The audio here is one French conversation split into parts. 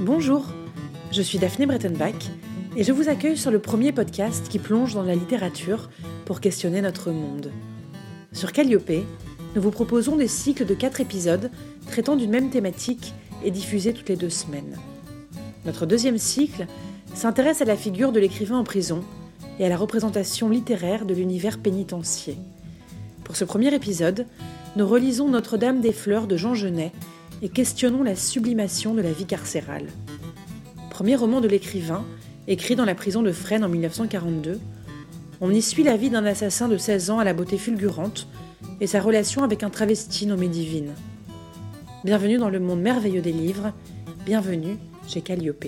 Bonjour, je suis Daphné Brettenbach et je vous accueille sur le premier podcast qui plonge dans la littérature pour questionner notre monde. Sur Calliope, nous vous proposons des cycles de quatre épisodes traitant d'une même thématique et diffusés toutes les deux semaines. Notre deuxième cycle s'intéresse à la figure de l'écrivain en prison et à la représentation littéraire de l'univers pénitentiaire. Pour ce premier épisode, nous relisons Notre-Dame des Fleurs de Jean Genet et questionnons la sublimation de la vie carcérale. Premier roman de l'écrivain, écrit dans la prison de Fresnes en 1942, on y suit la vie d'un assassin de 16 ans à la beauté fulgurante et sa relation avec un travesti nommé Divine. Bienvenue dans le monde merveilleux des livres, bienvenue chez Calliope.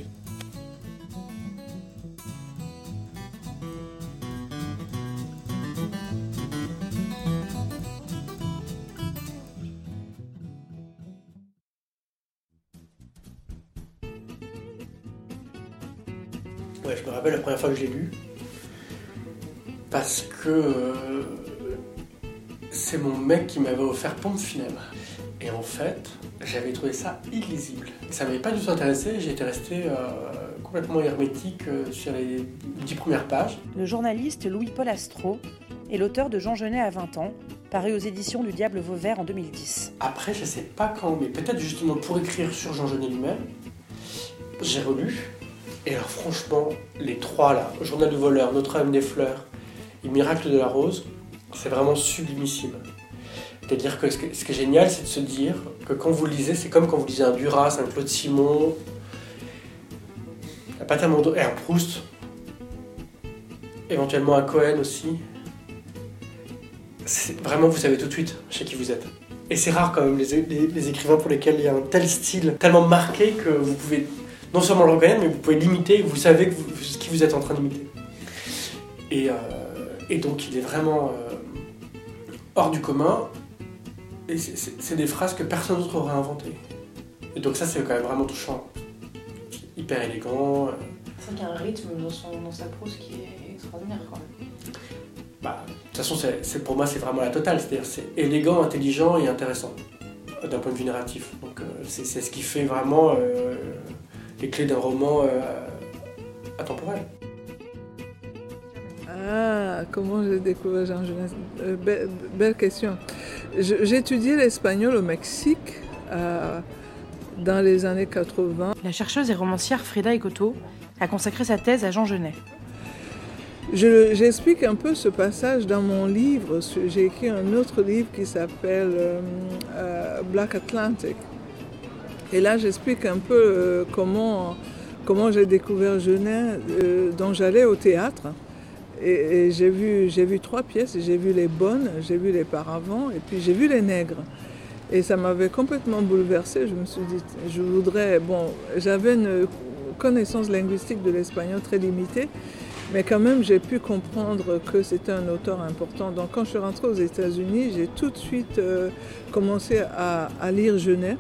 Lu. Parce que euh, c'est mon mec qui m'avait offert Pompe Funèbre. Et en fait, j'avais trouvé ça illisible. Ça m'avait pas du tout intéressé, j'étais resté euh, complètement hermétique euh, sur les dix premières pages. Le journaliste Louis-Paul Astro est l'auteur de Jean Genet à 20 ans, paru aux éditions du Diable Vauvert en 2010. Après, je sais pas quand, mais peut-être justement pour écrire sur Jean Genet lui-même, j'ai relu. Et alors franchement, les trois là, Journal du voleur, Notre-Dame des fleurs et Miracle de la rose, c'est vraiment sublimissime. C'est-à-dire que ce, qui est génial, c'est de se dire que quand vous lisez, c'est comme quand vous lisez un Duras, un Claude Simon, pas tellement et un Proust, éventuellement un Cohen aussi. Vraiment, vous savez tout de suite chez qui vous êtes. Et c'est rare quand même les écrivains pour lesquels il y a un tel style tellement marqué que vous pouvez non seulement le reconnaître, mais vous pouvez l'imiter, vous savez que ce qui vous êtes en train d'imiter. Et, euh, et, donc il est vraiment euh, hors du commun, et c'est des phrases que personne d'autre aurait inventées. Et donc ça c'est quand même vraiment touchant. Hyper élégant. Euh. C'est vrai qu'il y a un rythme dans, dans, sa prose qui est extraordinaire quand même. Bah, de toute façon, pour moi c'est vraiment la totale, c'est-à-dire c'est élégant, intelligent et intéressant d'un point de vue narratif. Donc c'est ce qui fait vraiment les clés d'un roman euh, intemporel. Ah, comment j'ai découvert Jean Jeunesse euh, belle, question. J'ai étudié l'espagnol au Mexique euh, dans les années 80. La chercheuse et romancière Frida Ecoto a consacré sa thèse à Jean Genet. J'explique un peu ce passage dans mon livre. J'ai écrit un autre livre qui s'appelle Black Atlantic. Et là, j'explique un peu euh, comment, comment j'ai découvert Genet, euh, dont j'allais au théâtre. Et, j'ai vu, vu trois pièces. J'ai vu les bonnes, j'ai vu les paravents, et puis j'ai vu les nègres. Et ça m'avait complètement bouleversée. Je me suis dit, je voudrais. Bon, j'avais une connaissance linguistique de l'espagnol très limitée, mais quand même, j'ai pu comprendre que c'était un auteur important. Donc, quand je suis rentrée aux États-Unis, j'ai tout de suite euh, commencé à, à lire Genet.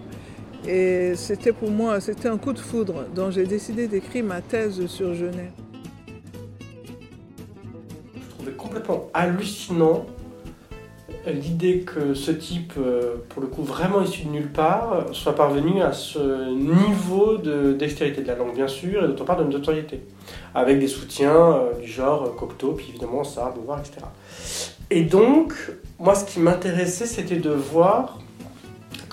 Et c'était pour moi, c'était un coup de foudre. Donc j'ai décidé d'écrire ma thèse sur Genet. Je trouvais complètement hallucinant l'idée que ce type, euh, pour le coup vraiment issu de nulle part, soit parvenu à ce niveau de dextérité de la langue, bien sûr, et d'autre part de notoriété, avec des soutiens euh, du genre euh, Cocteau, puis évidemment ça, Beauvoir, etc. Et donc, moi, ce qui m'intéressait, c'était de voir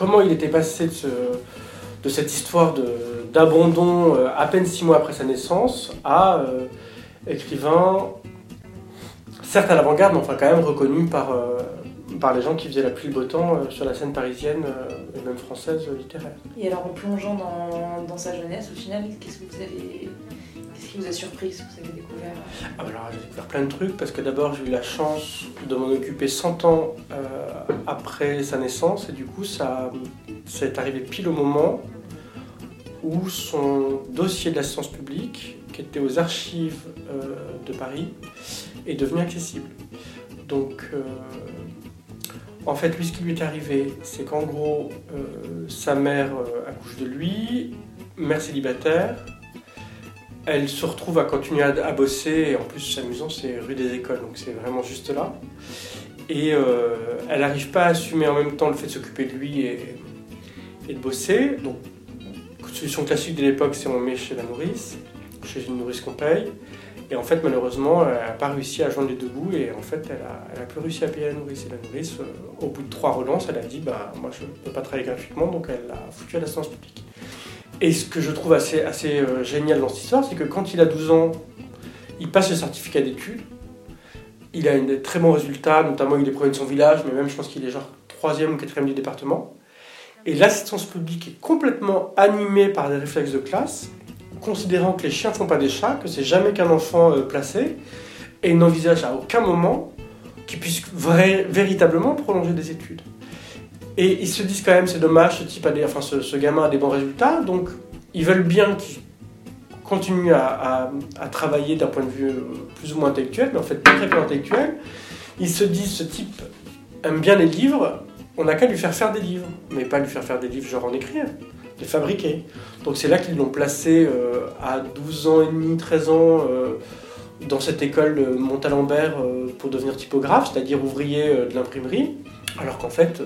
comment il était passé de, cette histoire d'abandon euh, à peine six mois après sa naissance à euh, écrivain, certes à l'avant-garde, mais enfin quand même reconnu par, euh, les gens qui faisaient la pluie le beau temps sur la scène parisienne et même française littéraire. Et alors en plongeant dans, dans sa jeunesse, au final, qu'est-ce que vous avez qui vous a surpris, ce que vous avez découvert ah bah alors, J'ai découvert plein de trucs parce que d'abord j'ai eu la chance de m'en occuper 100 ans euh, après sa naissance et du coup ça, ça est arrivé pile au moment où son dossier d'assistance publique, qui était aux archives euh, de Paris, est devenu accessible. Donc euh, en fait, lui, ce qui lui est arrivé, c'est qu'en gros, sa mère accouche de lui, mère célibataire, elle se retrouve à continuer à, bosser, et en plus c'est amusant, c'est rue des écoles, donc c'est vraiment juste là. Et euh, elle n'arrive pas à assumer en même temps le fait de s'occuper de lui et, de bosser. Donc, solution classique de l'époque, c'est on met chez la nourrice, chez une nourrice qu'on paye. Et en fait, malheureusement, elle n'a pas réussi à joindre les deux bouts et en fait, elle a, elle a plus réussi à payer la nourrice. Et la nourrice, euh, au bout de trois relances, elle a dit bah, Moi, je ne peux pas travailler gratuitement, donc elle l'a foutu à l'assistance publique. Et ce que je trouve assez, euh, génial dans cette histoire, c'est que quand il a 12 ans, il passe le certificat d'études. Il a des très bons résultats, notamment il est premier de son village, mais même je pense qu'il est genre troisième ou quatrième du département. Et l'assistance publique est complètement animée par des réflexes de classe considérant que les chiens ne font pas des chats, que c'est jamais qu'un enfant euh, placé, et n'envisage à aucun moment qu'il puisse véritablement prolonger des études. Et ils se disent quand même, c'est dommage, ce type a des, enfin, ce, gamin a des bons résultats, donc ils veulent bien qu'il continue à, travailler d'un point de vue euh, plus ou moins intellectuel, mais en fait très intellectuel. Ils se disent, ce type aime bien les livres, on n'a qu'à lui faire faire des livres, mais pas lui faire faire des livres genre en écrire les fabriquer. Donc c'est là qu'ils l'ont placé euh, à 12 ans et demi, 13 ans euh, dans cette école de Montalembert pour devenir typographe, c'est-à-dire ouvrier de l'imprimerie, alors qu'en fait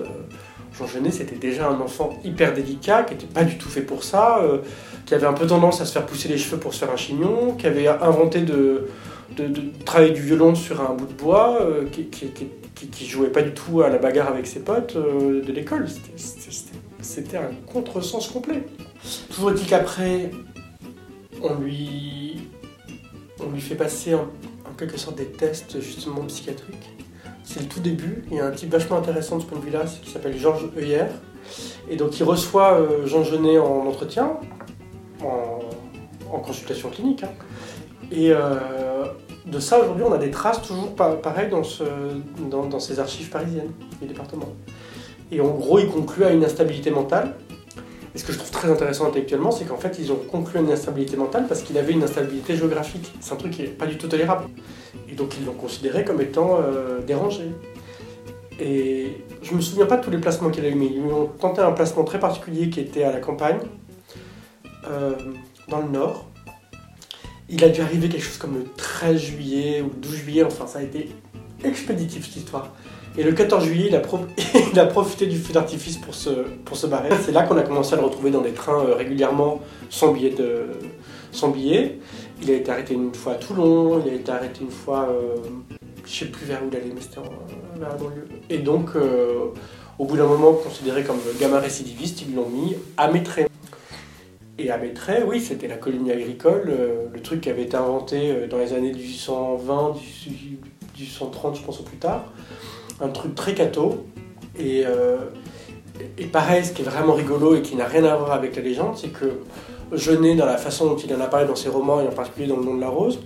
Jean Genet c'était déjà un enfant hyper délicat, qui n'était pas du tout fait pour ça, euh, qui avait un peu tendance à se faire pousser les cheveux pour se faire un chignon, qui avait inventé de, de, travailler du violon sur un bout de bois, euh, qui, jouait pas du tout à la bagarre avec ses potes de l'école. C'était un contresens complet. Toujours est-il qu'après, on lui, on lui fait passer en, en, quelque sorte des tests justement psychiatriques? C'est le tout début. Il y a un type vachement intéressant de ce point de vue-là, qui s'appelle Georges Heuer. Et donc il reçoit euh, Jean Genet en entretien, en, consultation clinique. Hein. Et euh, de ça, aujourd'hui, on a des traces toujours pareilles dans, ce, dans, ces archives parisiennes du département. Et en gros, il conclut à une instabilité mentale. Et ce que je trouve très intéressant intellectuellement, c'est qu'en fait, ils ont conclu une instabilité mentale parce qu'il avait une instabilité géographique. C'est un truc qui n'est pas du tout tolérable. Et donc, ils l'ont considéré comme étant euh, dérangé. Et je ne me souviens pas de tous les placements qu'il a eu, mais ils ont tenté un placement très particulier qui était à la campagne, euh, dans le nord. Il a dû arriver quelque chose comme le 13 juillet ou le 12 juillet, enfin, ça a été expéditif cette histoire. Et le 14 juillet, il a, profité du feu d'artifice pour se, pour se barrer. C'est là qu'on a commencé à le retrouver dans les trains euh, régulièrement sans billet, de... sans billet. Il a été arrêté une fois à Toulon, il a été arrêté une fois, euh... je sais plus vers où il allait, mais c'était vers. Et donc, euh... au bout d'un moment, considéré comme gamin récidiviste, ils l'ont mis à Maitret. Et à Maitret, oui, c'était la colonie agricole, euh, le truc qui avait été inventé dans les années 1820, 1830, je pense, au plus tard un truc très cato. Et, euh, et pareil, ce qui est vraiment rigolo et qui n'a rien à voir avec la légende, c'est que Genet, dans la façon dont il en apparaît dans ses romans, et en particulier dans Le Nom de la Rose,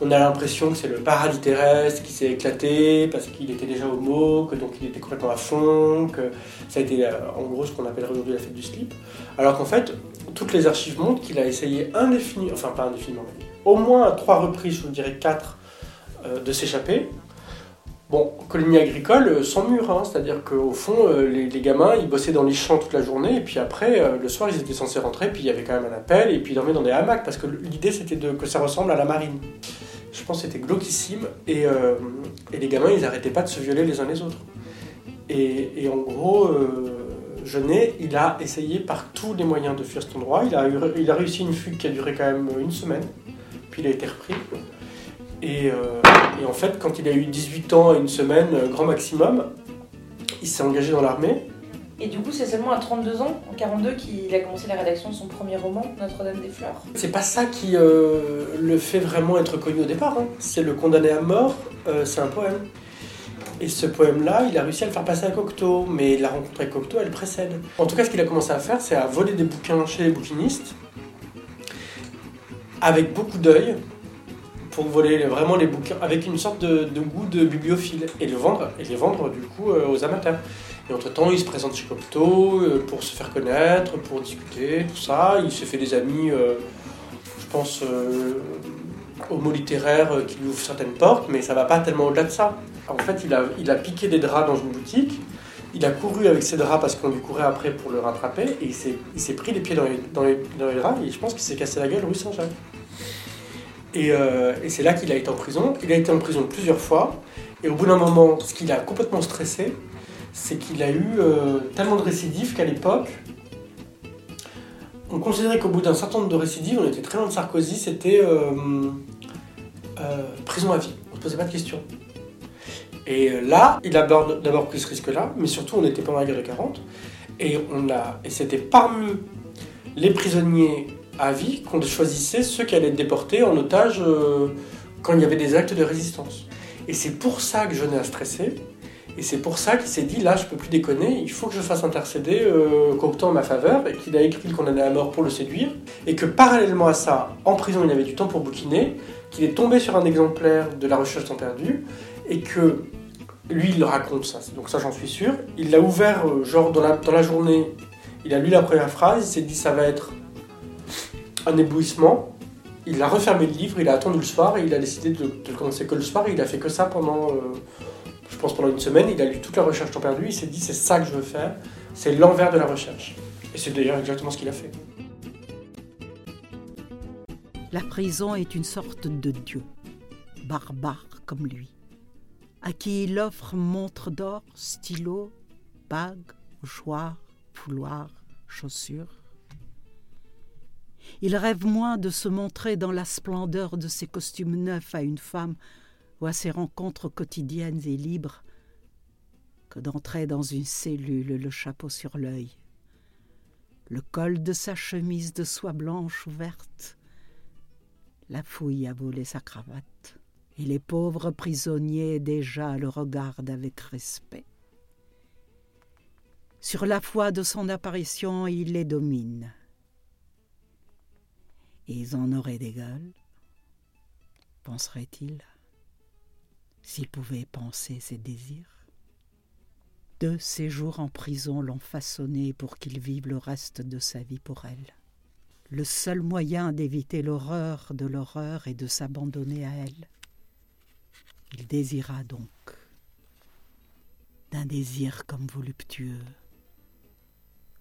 on a l'impression que c'est le paradis terrestre qui s'est éclaté parce qu'il était déjà homo, que donc il était complètement à fond, que ça a été en gros ce qu'on appellerait aujourd'hui la fête du slip. Alors qu'en fait, toutes les archives montrent qu'il a essayé indéfiniment, enfin pas indéfiniment, au moins à trois reprises, je vous dirais quatre, euh, de s'échapper. Bon, colonie agricole sans mur, hein, c'est-à-dire qu'au fond, euh, les, gamins, ils bossaient dans les champs toute la journée, et puis après, euh, le soir, ils étaient censés rentrer, puis il y avait quand même un appel, et puis ils dormaient dans des hamacs, parce que l'idée, c'était que ça ressemble à la marine. Je pense que c'était glauquissime, et, euh, les gamins, ils n'arrêtaient pas de se violer les uns les autres. Et, en gros, Genet, il a essayé par tous les moyens de fuir cet endroit, il a, réussi une fugue qui a duré quand même une semaine, puis il a été repris. Et, euh, et, en fait, quand il a eu 18 ans et une semaine, euh, grand maximum, il s'est engagé dans l'armée. Et du coup, c'est seulement à 32 ans, en 42, qu'il a commencé la rédaction de son premier roman, Notre-Dame des Fleurs. C'est pas ça qui euh, le fait vraiment être connu au départ. Hein. C'est le condamné à mort, euh, c'est un poème. Et ce poème-là, il a réussi à le faire passer à Cocteau, mais la rencontre avec Cocteau, elle précède. En tout cas, ce qu'il a commencé à faire, c'est à voler des bouquins chez les bouquinistes, avec beaucoup d'œil, pour voler vraiment les bouquins avec une sorte de, goût de bibliophile et les vendre et les vendre du coup euh, aux amateurs. Et entre temps, il se présente chez Cocteau euh, pour se faire connaître, pour discuter, tout ça. Il se fait des amis, euh, je pense, homo littéraires qui lui ouvrent certaines portes, mais ça va pas tellement au-delà de ça. En fait, il a, il a piqué des draps dans une boutique. Il a couru avec ses draps parce qu'on lui courait après pour le rattraper et il s'est pris les pieds dans les, dans les draps et je pense qu'il s'est cassé la gueule rue Saint-Jacques. Et, euh, et c'est là qu'il a été en prison. Il a été en prison plusieurs fois. Et au bout d'un moment, ce qui l'a complètement stressé, c'est qu'il a eu euh, tellement de récidives qu'à l'époque, on considérait qu'au bout d'un certain nombre de récidives, on était très loin de Sarkozy, c'était euh, prison à vie. On ne se posait pas de questions. Et là, il a d'abord pris ce risque-là, mais surtout, on était pendant la guerre de 40. Et, on a, et c'était parmi les prisonniers à vie qu'on choisissait ceux qui allaient être déportés en otage euh, quand il y avait des actes de résistance. Et c'est pour ça que Jeunet a stressé. Et c'est pour ça qu'il s'est dit là, je peux plus déconner, il faut que je fasse intercéder euh, Cocteau en ma faveur, et qu'il a écrit le condamné à mort pour le séduire. Et que parallèlement à ça, en prison, il avait du temps pour bouquiner, qu'il est tombé sur un exemplaire de La Recherche temps perdu, et que lui, il le raconte ça, donc ça j'en suis sûr. Il l'a ouvert, euh, genre dans la, dans la journée, il a lu la première phrase, il s'est dit ça va être un éblouissement. Il a refermé le livre, il a attendu le soir et il a décidé de, le commencer que le soir il a fait que ça pendant, euh, je pense pendant une semaine. Il a lu toute la recherche temps perdu, il s'est dit c'est ça que je veux faire, c'est l'envers de la recherche. Et c'est d'ailleurs exactement ce qu'il a fait. La prison est une sorte de dieu, barbare comme lui, à qui il offre montre d'or, stylo, bague, mouchoir, fouloir, chaussures. Il rêve moins de se montrer dans la splendeur de ses costumes neufs à une femme ou à ses rencontres quotidiennes et libres que d'entrer dans une cellule le chapeau sur l'œil, le col de sa chemise de soie blanche ouverte, la fouille a volé sa cravate, et les pauvres prisonniers déjà le regardent avec respect. Sur la foi de son apparition, il les domine. Ils en auraient des gueules, penserait-il, s'il pouvait penser ses désirs. Deux séjours en prison l'ont façonné pour qu'il vive le reste de sa vie pour elle. Le seul moyen d'éviter l'horreur de l'horreur est de s'abandonner à elle. Il désira donc, d'un désir comme voluptueux,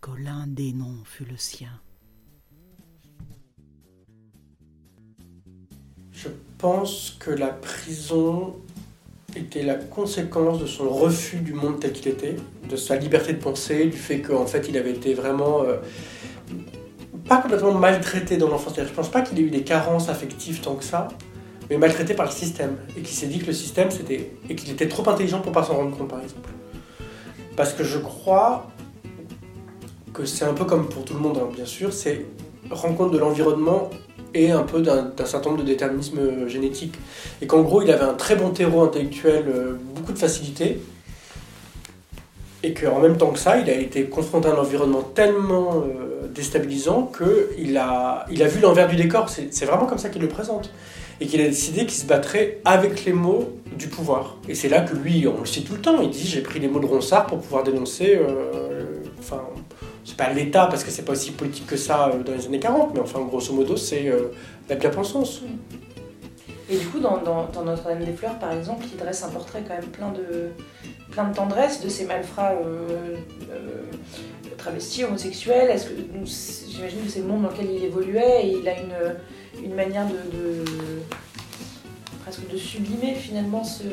que l'un des noms fut le sien. Je pense que la prison était la conséquence de son refus du monde tel qu'il était, de sa liberté de penser, du fait qu'en fait il avait été vraiment euh, pas complètement maltraité dans l'enfance. Je pense pas qu'il ait eu des carences affectives tant que ça, mais maltraité par le système et qu'il s'est dit que le système c'était et qu'il était trop intelligent pour pas s'en rendre compte par exemple. Parce que je crois que c'est un peu comme pour tout le monde, hein, bien sûr, c'est rendre compte de l'environnement et un peu d'un certain nombre de déterminismes génétiques. Et qu'en gros, il avait un très bon terreau intellectuel, euh, beaucoup de facilité, et qu'en même temps que ça, il a été confronté à un environnement tellement euh, déstabilisant qu'il a, il a vu l'envers du décor. C'est vraiment comme ça qu'il le présente. Et qu'il a décidé qu'il se battrait avec les mots du pouvoir. Et c'est là que lui, on le cite tout le temps, il dit j'ai pris les mots de Ronsard pour pouvoir dénoncer... euh, enfin, c'est pas l'État parce que c'est pas aussi politique que ça euh, dans les années 40, mais enfin grosso modo c'est euh, la bien-pensance. Et du coup, dans, dans, Notre-Dame des Fleurs, par exemple, il dresse un portrait quand même plein de, plein de tendresse de ces malfrats euh, euh, travestis, homosexuels. Est-ce que j'imagine que c'est le monde dans lequel il évoluait et il a une, une manière de- presque de sublimer finalement ce.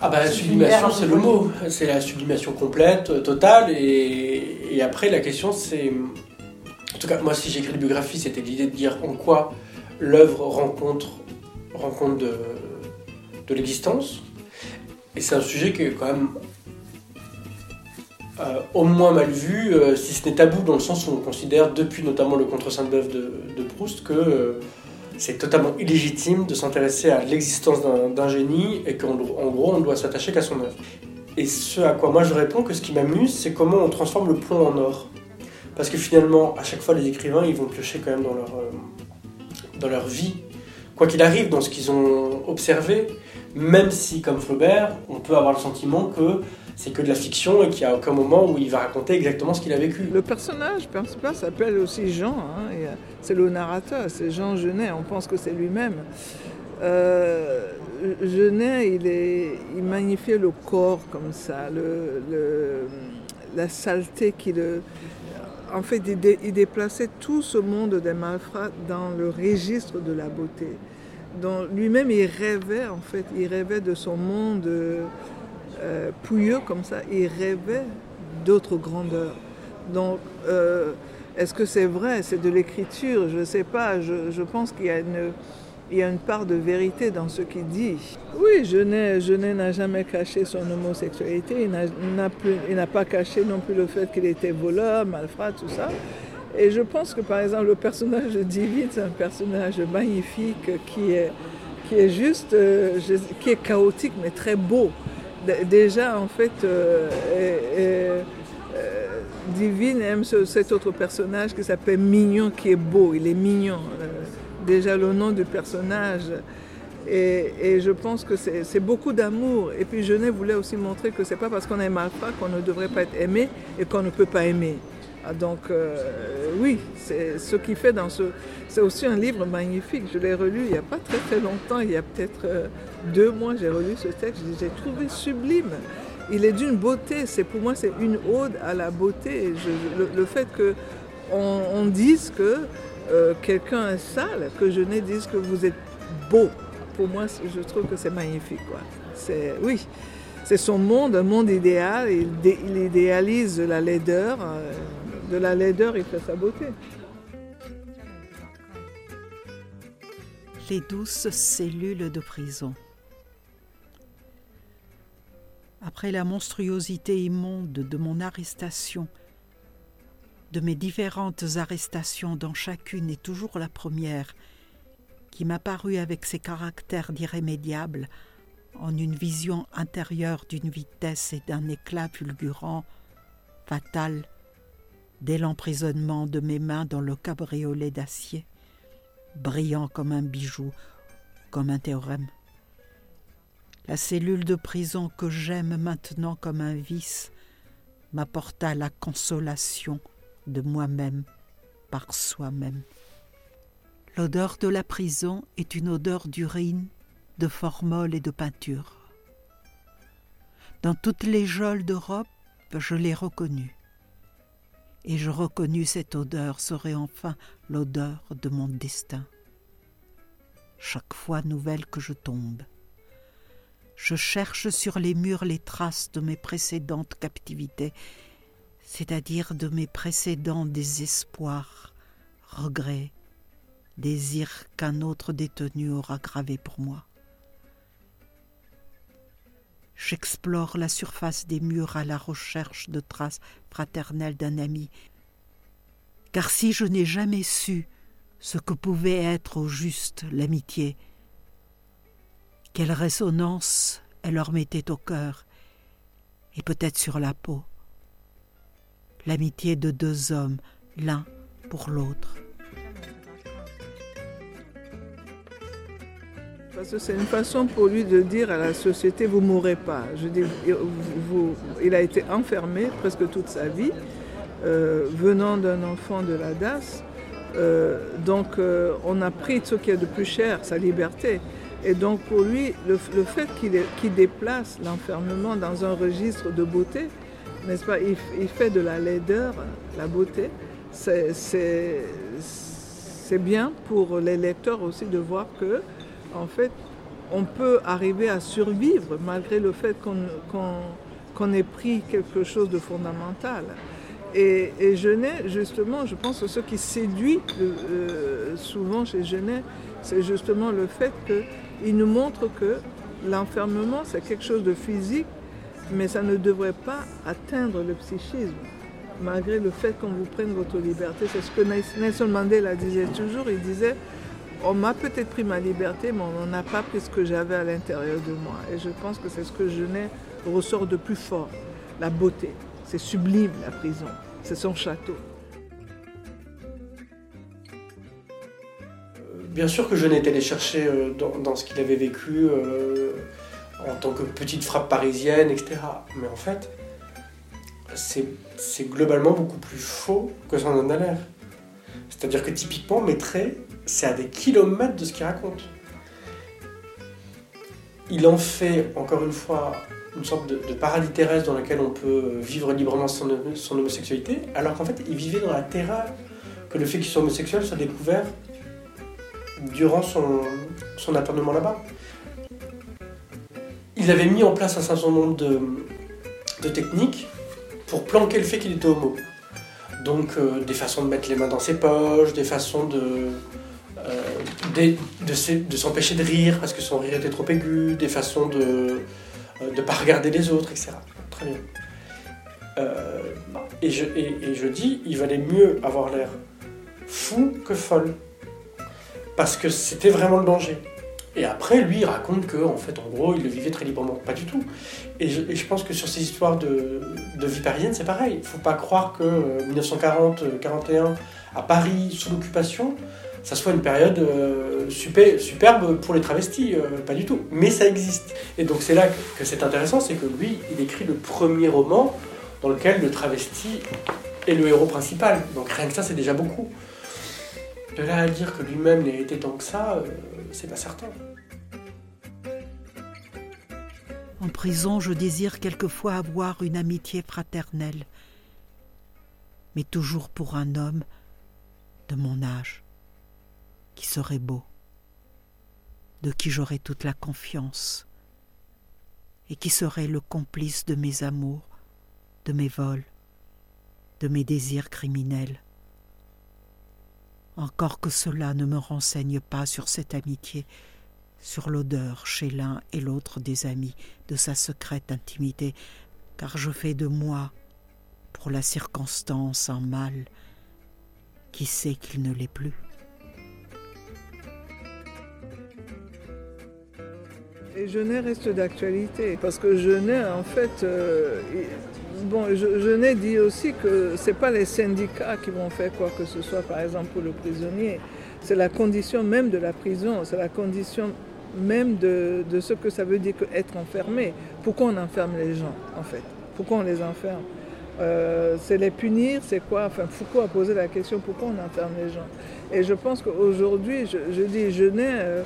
Ah bah la sublimation c'est le mot, c'est la sublimation complète, totale, et, et après la question c'est... En tout cas moi si j'écris une biographie c'était l'idée de dire en quoi l'œuvre rencontre, rencontre de, de l'existence, et c'est un sujet qui est quand même euh, au moins mal vu, euh, si ce n'est tabou dans le sens où on considère depuis notamment le contre Sainte-Beuve de, de Proust que euh, c'est totalement illégitime de s'intéresser à l'existence d'un génie et qu'en en gros on ne doit s'attacher qu'à son œuvre. Et ce à quoi moi je réponds que ce qui m'amuse c'est comment on transforme le plomb en or. Parce que finalement à chaque fois les écrivains ils vont piocher quand même dans leur, euh, dans leur vie, quoi qu'il arrive dans ce qu'ils ont observé, même si comme Flaubert on peut avoir le sentiment que c'est que de la fiction et qu'il n'y a aucun moment où il va raconter exactement ce qu'il a vécu. Le personnage principal s'appelle aussi Jean, hein, euh, c'est le narrateur, c'est Jean Genet, on pense que c'est lui-même. Euh, Genet, il, magnifiait le corps comme ça, la saleté qui le... en fait, il, déplaçait tout ce monde des malfrats dans le registre de la beauté. Lui-même, il rêvait, en fait, il rêvait de son monde euh, pouilleux comme ça, il rêvait d'autres grandeurs. Donc, euh, est-ce que c'est vrai? C'est de l'écriture Je ne sais pas. Je, pense qu'il y a une part de vérité dans ce qu'il dit. Oui, Genet n'a jamais caché son homosexualité, il n'a pas caché non plus le fait qu'il était voleur, malfrat, tout ça. Et je pense que par exemple le personnage de David, c'est un personnage magnifique qui est, qui est juste, euh, qui est chaotique mais très beau. Déjà en fait, euh, euh, Divine aime cet autre personnage qui s'appelle Mignon, qui est beau, il est mignon déjà le nom du personnage. Et, je pense que c'est beaucoup d'amour. Et puis Genet voulait aussi montrer que c'est pas parce qu'on aime pas qu'on ne devrait pas être aimé et qu'on ne peut pas aimer. Ah, donc euh, oui, c'est ce qui fait dans ce... C'est aussi un livre magnifique. Je l'ai relu il n'y a pas très très longtemps, il y a peut-être euh, deux mois, j'ai relu ce texte. J'ai trouvé sublime. Il est d'une beauté. C'est pour moi c'est une ode à la beauté. le, fait que on dise que euh, quelqu'un est sale, que je ne dise que vous êtes beau. Pour moi, je trouve que c'est magnifique. C'est, oui, c'est son monde, un monde idéal. Il, il idéalise la laideur. De la laideur, il fait sa beauté. Les douces cellules de prison. Après la monstruosité immonde de mon arrestation, de mes différentes arrestations dont chacune est toujours la première, qui m'a paru avec ses caractères d'irrémédiable, en une vision intérieure d'une vitesse et d'un éclat fulgurant, fatal, dès l'emprisonnement de mes mains dans le cabriolet d'acier, brillant comme un bijou, comme un théorème. La cellule de prison que j'aime maintenant comme un vice m'apporta la consolation de moi-même par soi-même. L'odeur de la prison est une odeur d'urine, de formol et de peinture. Dans toutes les geôles d'Europe, je l'ai reconnue. Et je reconnus cette odeur serait enfin l'odeur de mon destin. Chaque fois nouvelle que je tombe, je cherche sur les murs les traces de mes précédentes captivités c'est-à-dire de mes précédents désespoirs, regrets, désirs qu'un autre détenu aura gravés pour moi. J'explore la surface des murs à la recherche de traces fraternelles d'un ami, car si je n'ai jamais su ce que pouvait être au juste l'amitié, quelle résonance elle leur mettait au cœur et peut-être sur la peau l'amitié de deux hommes, l'un pour l'autre. Parce que c'est une façon pour lui de dire à la société, vous mourrez pas. Je dis, vous, il a été enfermé presque toute sa vie, euh, venant d'un enfant de la DAS. Euh, donc euh, on a pris ce qui est de plus cher, sa liberté. Et donc pour lui, le, fait qu'il déplace l'enfermement dans un registre de beauté, n'est-ce pas il, fait de la laideur la beauté. C'est bien pour les lecteurs aussi de voir que, en fait, on peut arriver à survivre malgré le fait qu'on ait pris quelque chose de fondamental. Et, Genet, justement, je pense que ce qui séduit euh, souvent chez Genet, c'est justement le fait qu'il nous montre que l'enfermement, c'est quelque chose de physique mais ça ne devrait pas atteindre le psychisme, malgré le fait qu'on vous prenne votre liberté. C'est ce que Nelson Mandela disait toujours. Il disait, on m'a peut-être pris ma liberté, mais on n'a pas pris ce que j'avais à l'intérieur de moi. Et je pense que c'est ce que Genet ressort de plus fort, la beauté. C'est sublime la prison, c'est son château. Bien sûr que je n'étais allé chercher euh, dans, ce qu'il avait vécu euh, en tant que petite frappe parisienne, etc. Mais en fait, c'est globalement beaucoup plus faux que ça en a l'air. C'est-à-dire que typiquement, Maîtré, c'est à des kilomètres de ce qu'il raconte. Il en fait, encore une fois, une sorte de, paradis terrestre dans lequel on peut vivre librement son, homosexualité, alors qu'en fait, il vivait dans la terreur que le fait qu'il soit homosexuel soit découvert durant son, son là-bas. Il avait mis en place un certain nombre de, de techniques pour planquer le fait qu'il était homo. Donc euh, des façons de mettre les mains dans ses poches, des façons de, euh, de, s'empêcher de rire parce que son rire était trop aigu, des façons de ne euh, pas regarder les autres, etc. Très bien. et, je, et, je dis, il valait mieux avoir l'air fou que folle. Parce que c'était vraiment le danger. Et après, lui, il raconte que, en fait, en gros, il le vivait très librement. Pas du tout. Et je, pense que sur ces histoires de, de vie parisienne, c'est pareil. Il faut pas croire que 1940-41, euh, à Paris, sous l'occupation, ça soit une période euh, super, superbe pour les travestis. Euh, pas du tout. Mais ça existe. Et donc, c'est là que c'est intéressant, c'est que lui, il écrit le premier roman dans lequel le travesti est le héros principal. Donc, rien que ça, c'est déjà beaucoup. De là à dire que lui-même n'ait été tant que ça, c'est pas certain. En prison, je désire quelquefois avoir une amitié fraternelle, mais toujours pour un homme de mon âge, qui serait beau, de qui j'aurais toute la confiance, et qui serait le complice de mes amours, de mes vols, de mes désirs criminels encore que cela ne me renseigne pas sur cette amitié, sur l'odeur chez l'un et l'autre des amis de sa secrète intimité, car je fais de moi, pour la circonstance, un mal qui sait qu'il ne l'est plus. Et Genet reste d'actualité, parce que Genet, en fait, euh, Bon, n'ai dit aussi que ce n'est pas les syndicats qui vont faire quoi que ce soit, par exemple pour le prisonnier. C'est la condition même de la prison, c'est la condition même de, ce que ça veut dire être enfermé. Pourquoi on enferme les gens, en fait? Pourquoi on les enferme? Euh, C'est les punir, c'est quoi? Enfin, Foucault a posé la question pourquoi on enferme les gens? Et je pense qu'aujourd'hui, je, dis, je n'ai. Euh,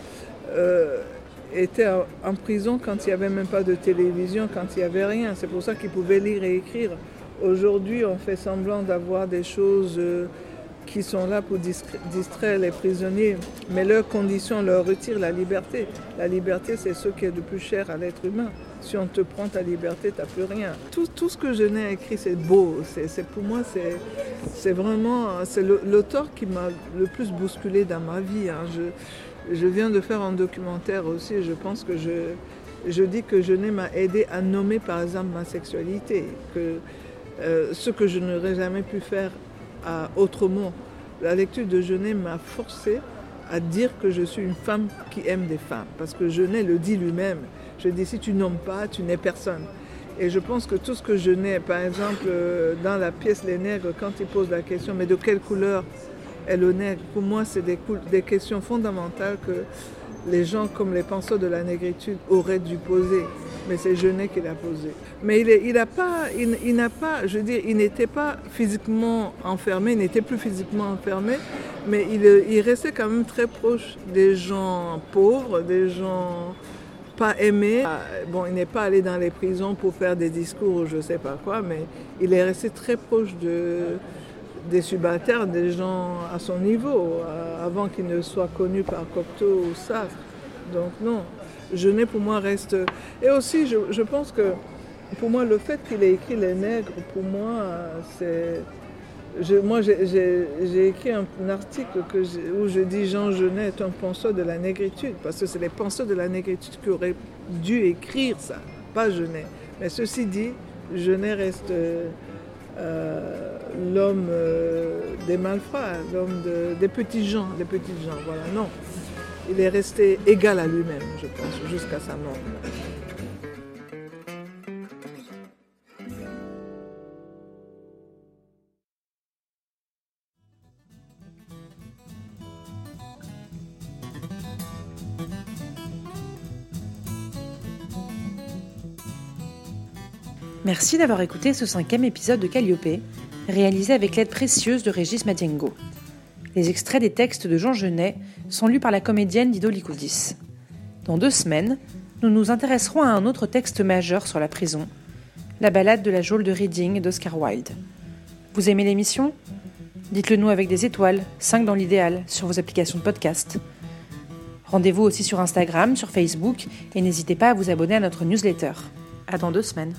euh, était en prison quand il n'y avait même pas de télévision, quand il n'y avait rien. C'est pour ça qu'il pouvait lire et écrire. Aujourd'hui, on fait semblant d'avoir des choses euh, qui sont là pour distraire les prisonniers, mais leurs conditions leur retirent la liberté. La liberté, c'est ce qui est de plus cher à l'être humain. Si on te prend ta liberté, tu n'as plus rien. Tout, ce que je n'ai écrit, c'est beau. C'est, pour moi, c'est, vraiment c'est l'auteur qui m'a le plus bousculé dans ma vie. Hein. Je viens de faire un documentaire aussi, je pense que je, je dis que Genet m'a aidé à nommer par exemple ma sexualité, que euh, ce que je n'aurais jamais pu faire autrement. La lecture de Genet m'a forcé à dire que je suis une femme qui aime des femmes, parce que Genet le dit lui-même. Je dis si tu nommes pas, tu n'es personne. Et je pense que tout ce que Genet, par exemple, euh, dans la pièce Les Nègres, quand il pose la question, mais de quelle couleur et le. Pour moi, c'est des, questions fondamentales que les gens comme les penseurs de la négritude auraient dû poser. Mais c'est Genet qui l'a posé. Mais il, il, pas, il, n'a pas, je veux dire, il n'était pas physiquement enfermé, il n'était plus physiquement enfermé, mais il, restait quand même très proche des gens pauvres, des gens pas aimés. Bon, il n'est pas allé dans les prisons pour faire des discours ou je sais pas quoi, mais il est resté très proche de, des subalternes, des gens à son niveau, euh, avant qu'il ne soit connu par Cocteau ou Sartre. Donc non, Genet pour moi reste... Et aussi, je, pense que pour moi, le fait qu'il ait écrit Les Nègres, pour moi, c'est... moi, j'ai écrit un, article où je dis Jean Genet est un penseur de la négritude, parce que c'est les penseurs de la négritude qui auraient dû écrire ça, pas Genet. Mais ceci dit, Genet reste... Euh, l'homme euh, des malfrats, l'homme des petits gens, des petits gens. Voilà, non. Il est resté égal à lui-même, je pense, jusqu'à sa mort. Merci d'avoir écouté ce cinquième épisode de Calliope réalisé avec l'aide précieuse de Régis Madiengo. Les extraits des textes de Jean Genet sont lus par la comédienne Dido Licoudis. Dans deux semaines, nous nous intéresserons à un autre texte majeur sur la prison, la ballade de la geôle de Reading d'Oscar Wilde. Vous aimez l'émission? Dites-le nous avec des étoiles, 5 dans l'idéal, sur vos applications de podcast. Rendez-vous aussi sur Instagram, sur Facebook, et n'hésitez pas à vous abonner à notre newsletter. À dans deux semaines.